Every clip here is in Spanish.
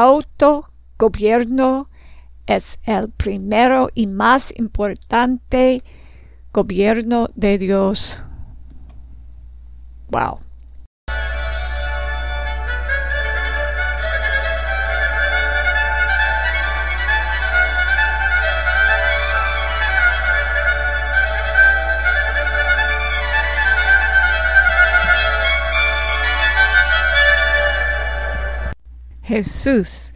autogobierno es el primero y más importante gobierno de Dios. Wow. Jesús,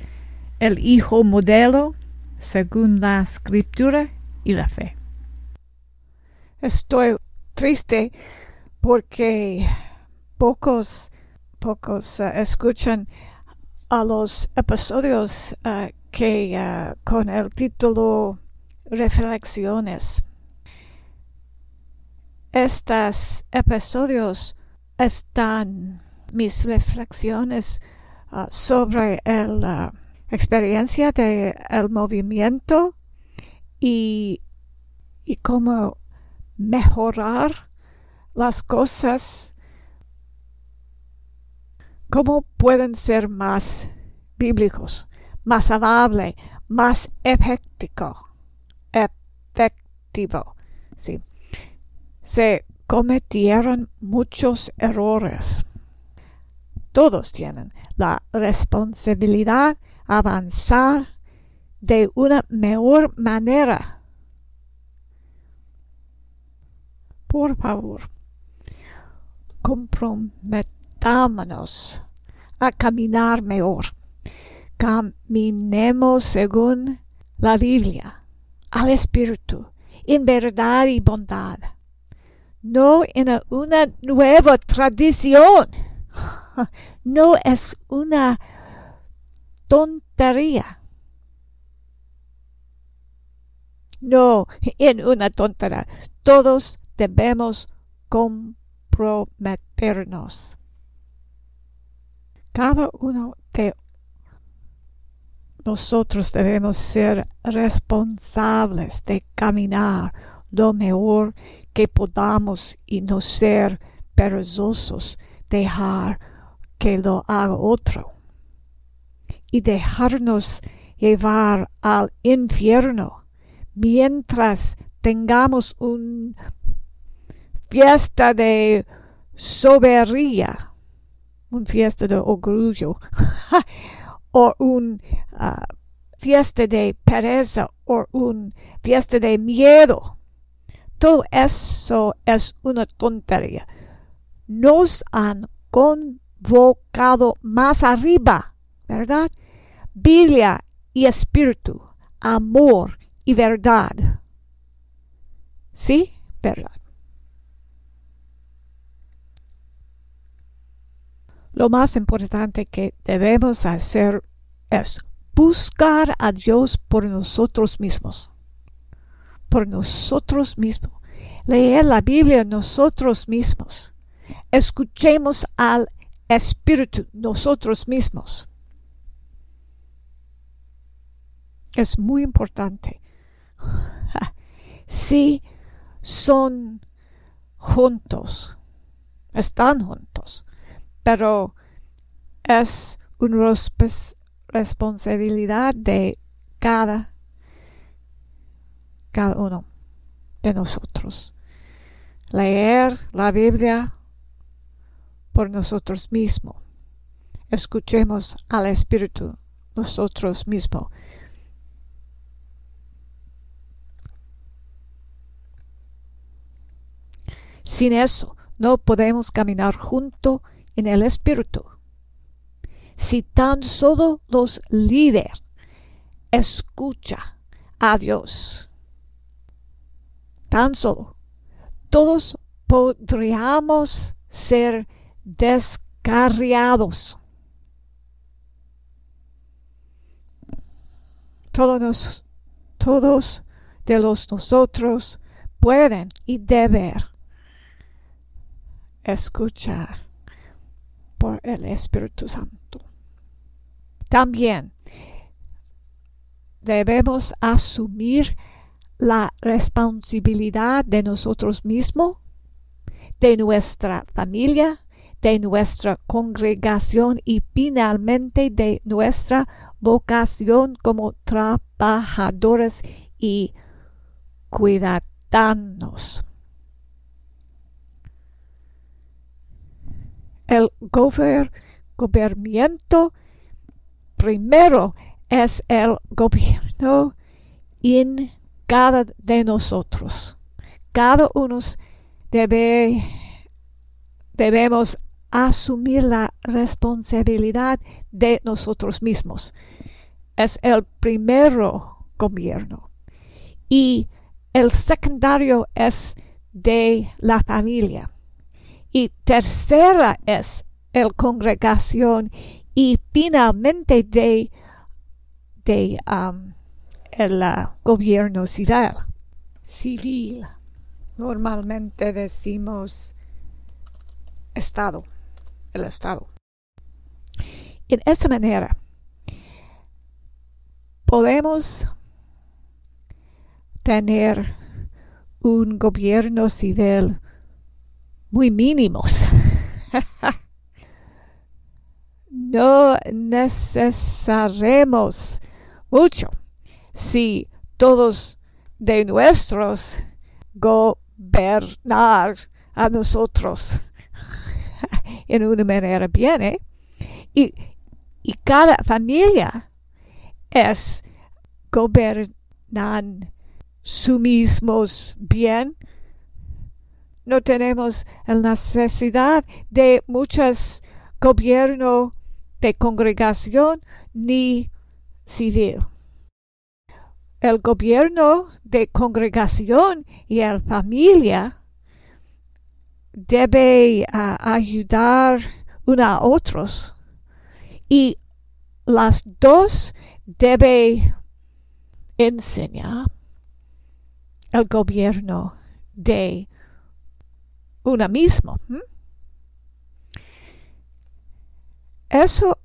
el Hijo modelo, según la escritura y la fe. Estoy triste porque pocos, pocos uh, escuchan a los episodios uh, que uh, con el título Reflexiones. Estos episodios están mis reflexiones Ah, sobre la experiencia del el movimiento y, y cómo mejorar las cosas, cómo pueden ser más bíblicos, más amables, más efectivo, efectivo. Sí. Se cometieron muchos errores todos tienen la responsabilidad avanzar de una mejor manera. Por favor, comprometámonos a caminar mejor. Caminemos según la Biblia, al Espíritu, en verdad y bondad, no en una nueva tradición no es una tontería. No, en una tontería. Todos debemos comprometernos. Cada uno de nosotros debemos ser responsables de caminar lo mejor que podamos y no ser perezosos, dejar que lo haga otro y dejarnos llevar al infierno mientras tengamos una fiesta de sobería, una fiesta de orgullo o una ah, fiesta de pereza o una fiesta de miedo. Todo eso es una tontería. Nos han con vocado más arriba, ¿verdad? Biblia y espíritu, amor y verdad. ¿Sí? ¿Verdad? Lo más importante que debemos hacer es buscar a Dios por nosotros mismos. Por nosotros mismos. Leer la Biblia nosotros mismos. Escuchemos al espíritu nosotros mismos. Es muy importante. Si son juntos, están juntos, pero es una responsabilidad de cada, cada uno de nosotros. Leer la Biblia por nosotros mismos. Escuchemos al Espíritu nosotros mismos. Sin eso, no podemos caminar junto en el Espíritu. Si tan solo los líderes escucha a Dios, tan solo, todos podríamos ser descarriados. Todos, todos de los nosotros pueden y deben escuchar por el Espíritu Santo. También debemos asumir la responsabilidad de nosotros mismos, de nuestra familia, de nuestra congregación y finalmente de nuestra vocación como trabajadores y cuidadarnos. El gobierno primero es el gobierno en cada de nosotros. Cada uno debe, debemos asumir la responsabilidad de nosotros mismos. Es el primero gobierno. Y el secundario es de la familia. Y tercera es el congregación y finalmente de, de um, el uh, gobierno civil. Civil. Normalmente decimos Estado, el Estado. En esta manera, podemos tener un gobierno civil muy mínimos. no necesitaremos mucho si todos de nuestros gobernar a nosotros en una manera bien, ¿eh? y, y cada familia es gobernan su mismos bien. No tenemos la necesidad de muchos gobierno de congregación ni civil. El gobierno de congregación y la familia debe uh, ayudar una a otros y las dos debe enseñar el gobierno de una misma. Eso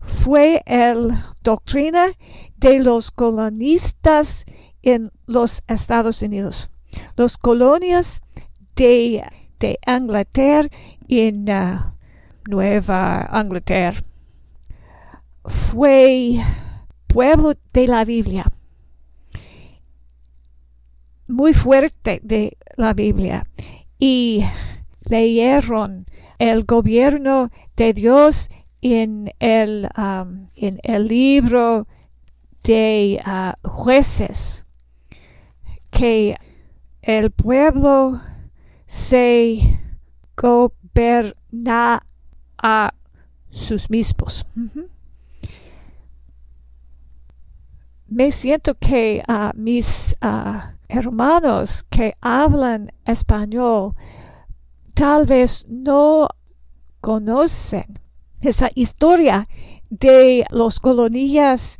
fue la doctrina de los colonistas en los Estados Unidos. Los colonias de, de Inglaterra en uh, Nueva Inglaterra fue pueblo de la Biblia. Muy fuerte de la Biblia. Y leyeron el gobierno de Dios en el, en el libro de uh, jueces que el pueblo se goberna a sus mismos. Me siento que uh, mis uh, hermanos que hablan español tal vez no conocen esa historia de los colonias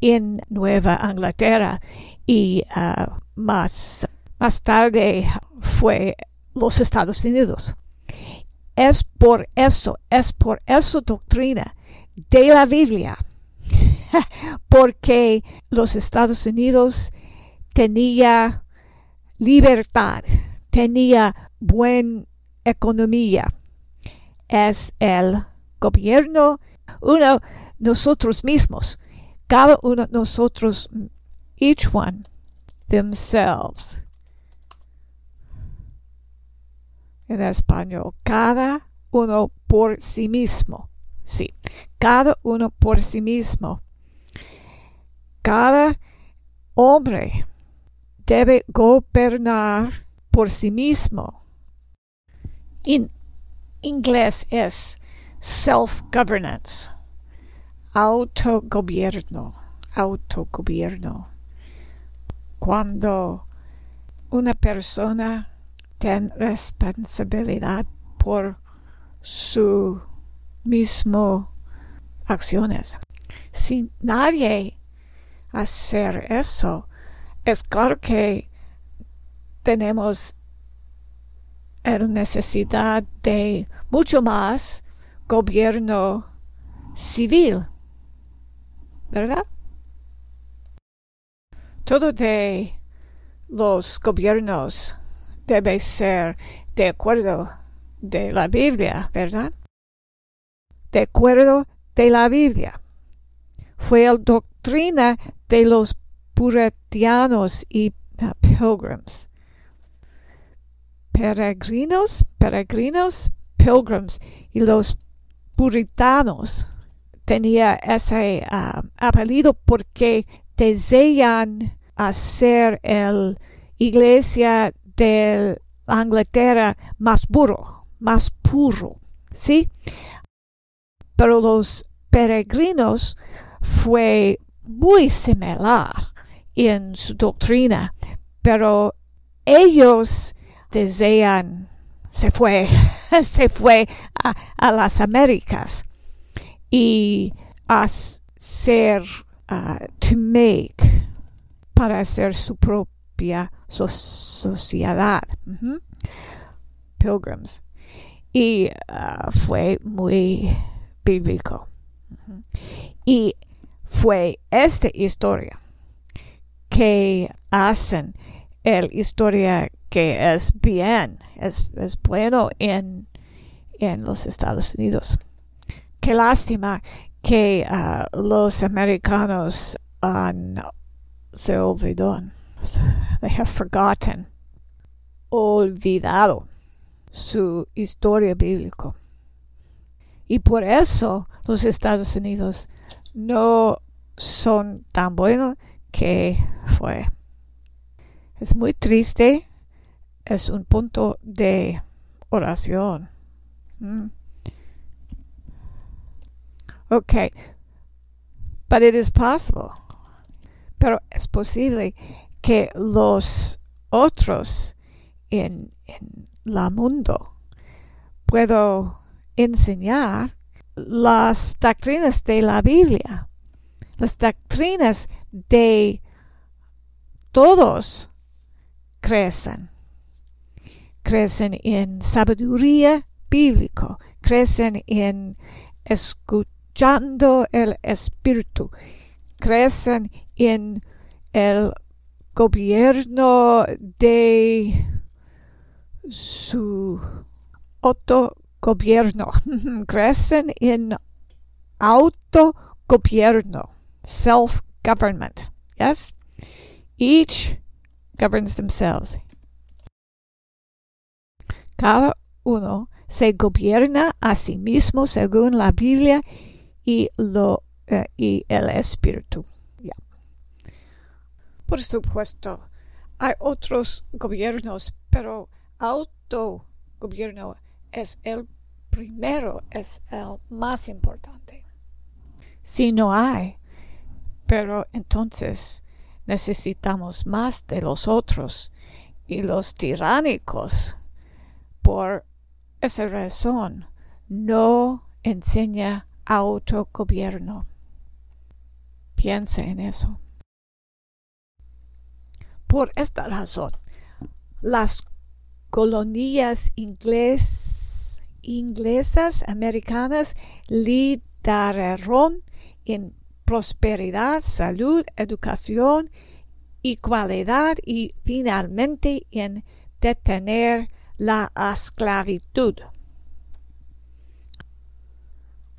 en Nueva Inglaterra y uh, más, más tarde fue los Estados Unidos. Es por eso, es por esa doctrina de la Biblia, porque los Estados Unidos tenía libertad, tenía buena economía. Es el gobierno, uno, nosotros mismos, cada uno de nosotros, each one, themselves. En español, cada uno por sí mismo. Sí, cada uno por sí mismo. Cada hombre debe gobernar por sí mismo. En inglés es self-governance, autogobierno, autogobierno. Cuando una persona responsabilidad por su mismo acciones. Si nadie hacer eso, es claro que tenemos la necesidad de mucho más gobierno civil, ¿verdad? Todo de los gobiernos debe ser de acuerdo de la Biblia, ¿verdad? De acuerdo de la Biblia. fue la doctrina de los puritanos y uh, pilgrims. Peregrinos, peregrinos, pilgrims y los puritanos tenía ese uh, apellido porque desean hacer el iglesia de Inglaterra más puro, más puro, ¿sí? Pero los peregrinos fue muy similar en su doctrina, pero ellos desean, se fue, se fue a, a las Américas y hacer, uh, to make, para hacer su propia so sociedad. Pilgrims. Y uh, fue muy bíblico. Y fue esta historia que hacen el historia que es bien, es, es bueno en, en los Estados Unidos. Qué lástima que uh, los americanos han se olvidó. They have forgotten. Olvidado su historia bíblica. Y por eso los Estados Unidos no son tan buenos que fue. Es muy triste. Es un punto de oración. Mm. Okay. But it is possible. Pero es posible que los otros en, en la mundo puedo enseñar las doctrinas de la Biblia, las doctrinas de todos crecen. Crecen en sabiduría bíblica, crecen en escuchando el Espíritu, crecen en el gobierno de su autogobierno. Crecen en autogobierno, self-government. Yes? Each governs themselves. Cada uno se gobierna a sí mismo según la Biblia y, lo, uh, y el Espíritu. Por supuesto, hay otros gobiernos, pero autogobierno es el primero, es el más importante. Si no hay, pero entonces necesitamos más de los otros y los tiránicos. Por esa razón, no enseña autogobierno. Piensa en eso. Por esta razón, las colonias inglés, inglesas americanas lideraron en prosperidad, salud, educación, igualdad y finalmente en detener la esclavitud.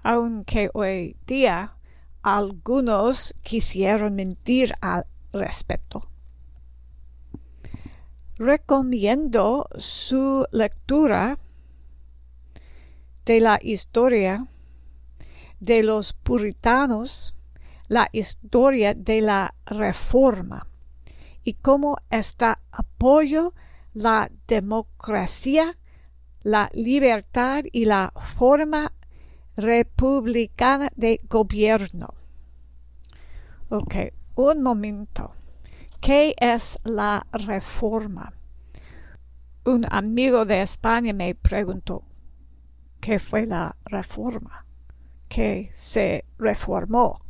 Aunque hoy día algunos quisieron mentir al respecto. Recomiendo su lectura de la historia de los puritanos la historia de la reforma y cómo está apoyo la democracia, la libertad y la forma republicana de gobierno. Ok, un momento. ¿Qué es la reforma? Un amigo de España me preguntó, ¿qué fue la reforma? ¿Qué se reformó?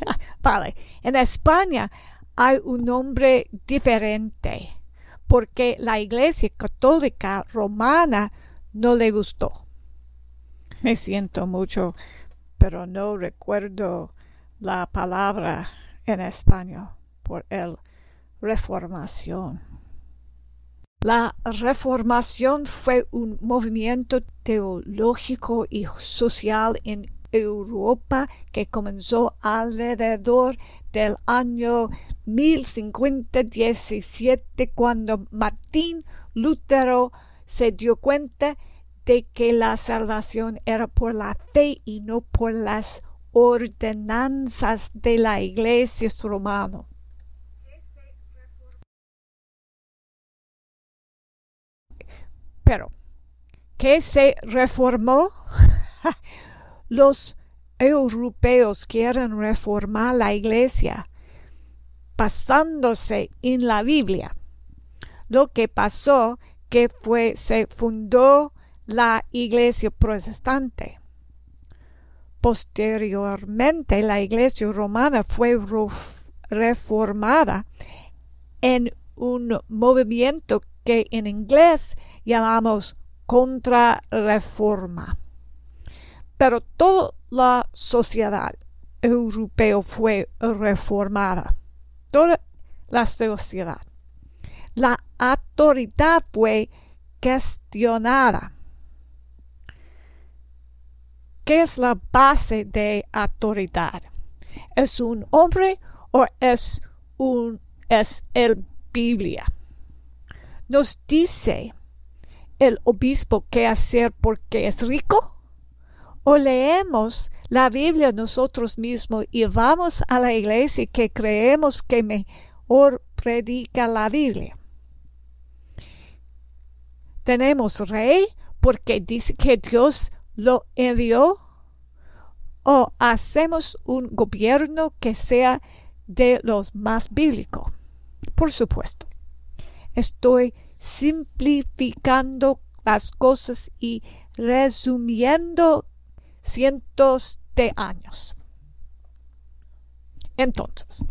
vale, en España hay un nombre diferente porque la Iglesia Católica Romana no le gustó. Me siento mucho, pero no recuerdo la palabra en español por el reformación. La reformación fue un movimiento teológico y social en Europa que comenzó alrededor del año 1050-17 cuando Martín Lutero se dio cuenta de que la salvación era por la fe y no por las ordenanzas de la iglesia romana. Pero, ¿qué se reformó? Los europeos quieren reformar la iglesia basándose en la Biblia. Lo que pasó que fue se fundó la iglesia protestante. Posteriormente la iglesia romana fue reformada en un movimiento que en inglés llamamos contrarreforma. Pero toda la sociedad europea fue reformada. Toda la sociedad. La autoridad fue cuestionada. ¿Qué es la base de autoridad? ¿Es un hombre o es un es el Biblia? Nos dice el obispo qué hacer porque es rico? ¿O leemos la Biblia nosotros mismos y vamos a la iglesia que creemos que mejor predica la Biblia? Tenemos rey porque dice que Dios lo envió? ¿O hacemos un gobierno que sea de los más bíblicos? Por supuesto. Estoy simplificando las cosas y resumiendo cientos de años. Entonces,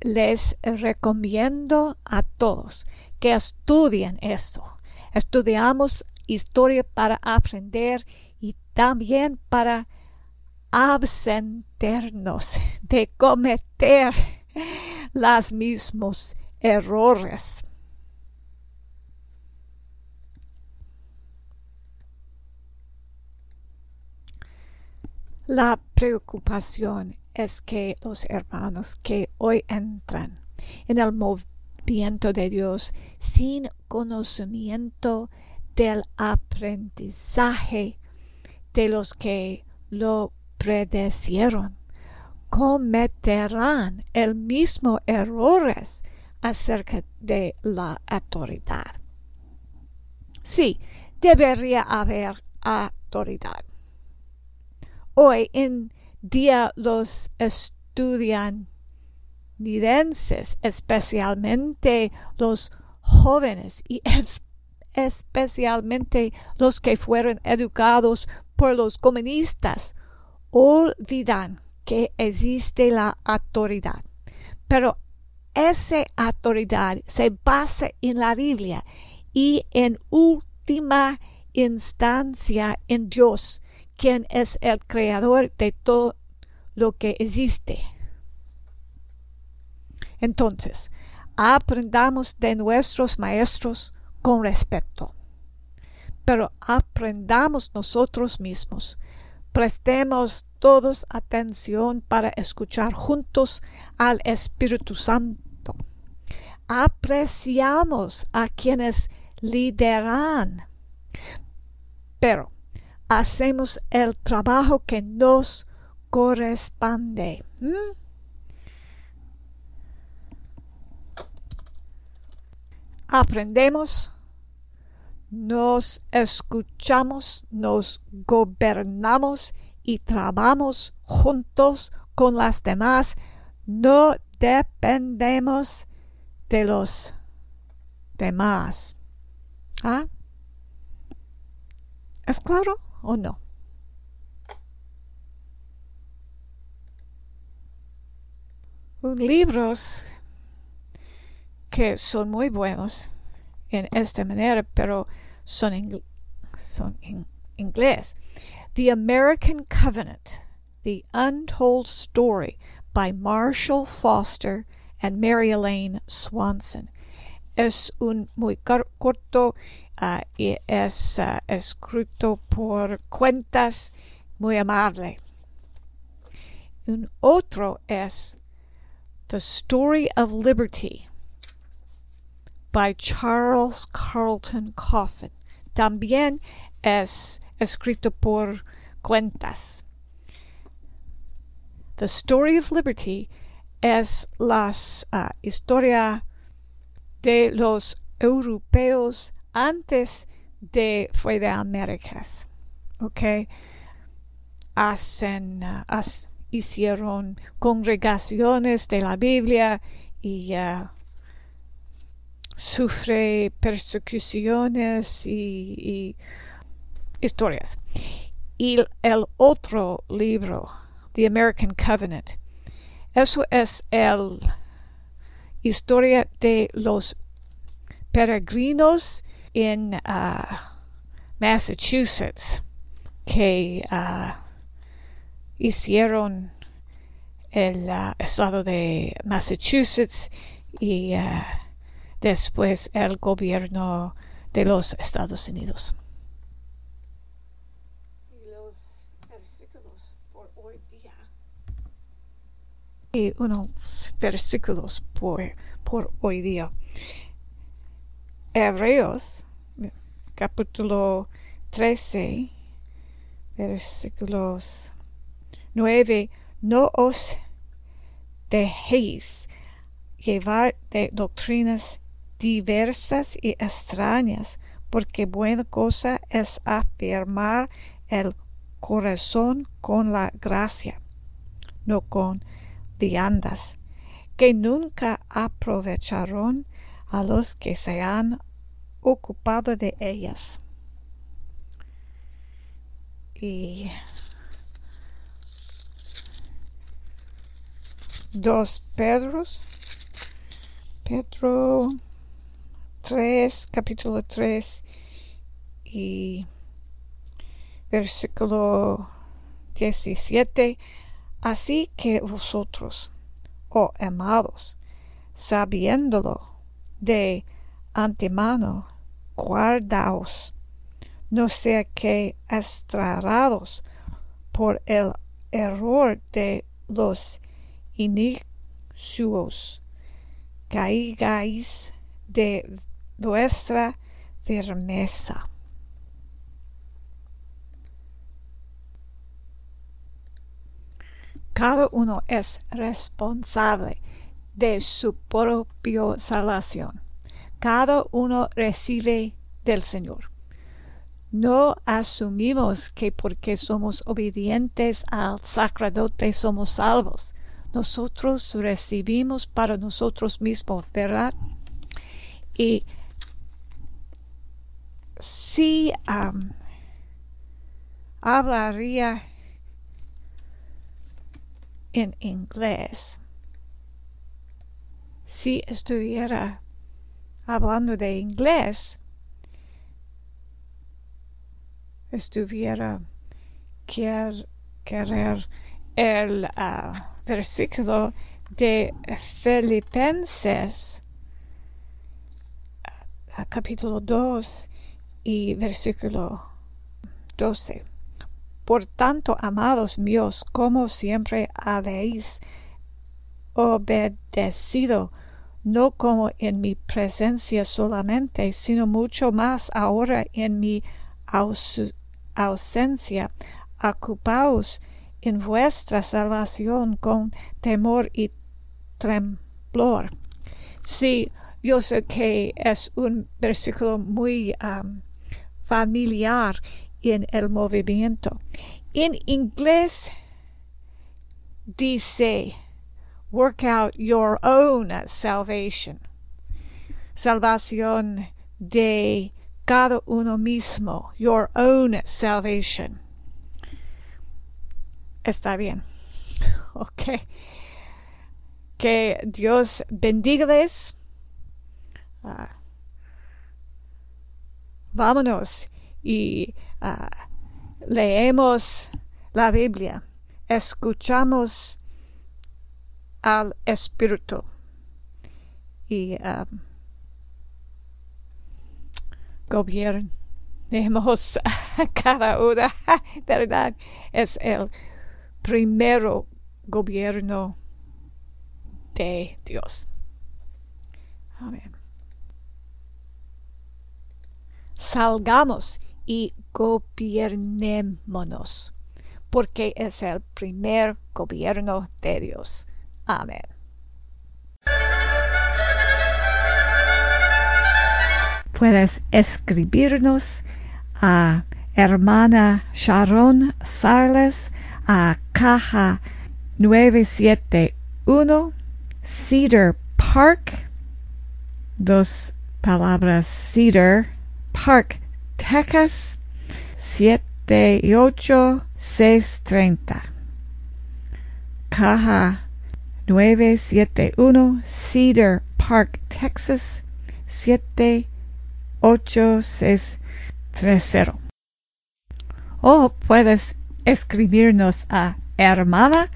les recomiendo a todos que estudien eso. Estudiamos historia para aprender y también para absentarnos de cometer los mismos errores. La preocupación es que los hermanos que hoy entran en el movimiento de Dios sin conocimiento del aprendizaje de los que lo predecieron. Cometerán el mismo errores acerca de la autoridad. Sí, debería haber autoridad. Hoy en día los estudiantes, especialmente los jóvenes y especialmente los que fueron educados por los comunistas, olvidan que existe la autoridad. Pero esa autoridad se basa en la Biblia y en última instancia en Dios, quien es el creador de todo lo que existe. Entonces, aprendamos de nuestros maestros con respeto. Pero aprendamos nosotros mismos. Prestemos todos atención para escuchar juntos al Espíritu Santo. Apreciamos a quienes lideran. Pero hacemos el trabajo que nos corresponde. aprendemos, nos escuchamos, nos gobernamos y trabajamos juntos con las demás, no dependemos de los demás. ¿Ah? ¿Es claro o no? Libros que son muy buenos en esta manera, pero son, en, son en inglés. The American Covenant, The Untold Story by Marshall Foster and Mary Elaine Swanson. Es un muy corto uh, y es uh, escrito por cuentas muy amable. Un otro es The Story of Liberty by Charles Carlton Coffin. También es escrito por cuentas. The Story of Liberty es la uh, historia de los europeos antes de fue de Américas. ¿Ok? Hacen, uh, as, hicieron congregaciones de la Biblia y uh, sufre persecuciones y, y historias. Y el otro libro, The American Covenant, eso es el historia de los peregrinos en uh, Massachusetts que uh, hicieron el uh, estado de Massachusetts y después el gobierno de los Estados Unidos. Y los versículos por hoy día. Y unos versículos por, por hoy día. Hebreos, capítulo 13, versículos 9. No os dejéis llevar de doctrinas diversas y extrañas, porque buena cosa es afirmar el corazón con la gracia, no con viandas, que nunca aprovecharon a los que se han ocupado de ellas. Y dos Pedros, Pedro 3, capítulo 3 y versículo 17. Así que vosotros, oh amados, sabiéndolo de antemano, guardaos, no sea que extrarados por el error de los inicios, caigáis de vuestra firmeza. Cada uno es responsable de su propia salvación. Cada uno recibe del Señor. No asumimos que porque somos obedientes al sacerdote somos salvos. Nosotros recibimos para nosotros mismos, ¿verdad? Y si hablaría en inglés, si estuviera hablando de inglés, estuviera querer el ah, versículo de Filipenses ah, capítulo 2 y versículo 12. Por tanto, amados míos, como siempre habéis obedecido, no como en mi presencia solamente, sino mucho más ahora en mi ausencia. Ocupaos en vuestra salvación con temor y temblor. Sí, yo sé que es un versículo muy um, familiar en el movimiento. En inglés dice, work out your own salvation. Salvación de cada uno mismo. Your own salvation. Está bien. Ok. Que Dios bendigales. Uh, vámonos y uh, leemos la Biblia. Escuchamos al Espíritu y um, gobierno tenemos cada una, ¿verdad? Es el primero gobierno de Dios. Salgamos y gobiernémonos, porque es el primer gobierno de Dios. Amén. Puedes escribirnos a hermana Sharon Sarles a caja 971 Cedar Park, dos palabras Cedar Park, Texas 78630. Caja 971 Cedar Park, Texas 78630. O puedes escribirnos a hermana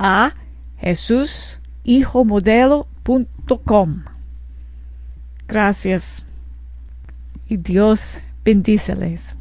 a Jesús hijomodelo.com. Gracias y Dios bendíceles.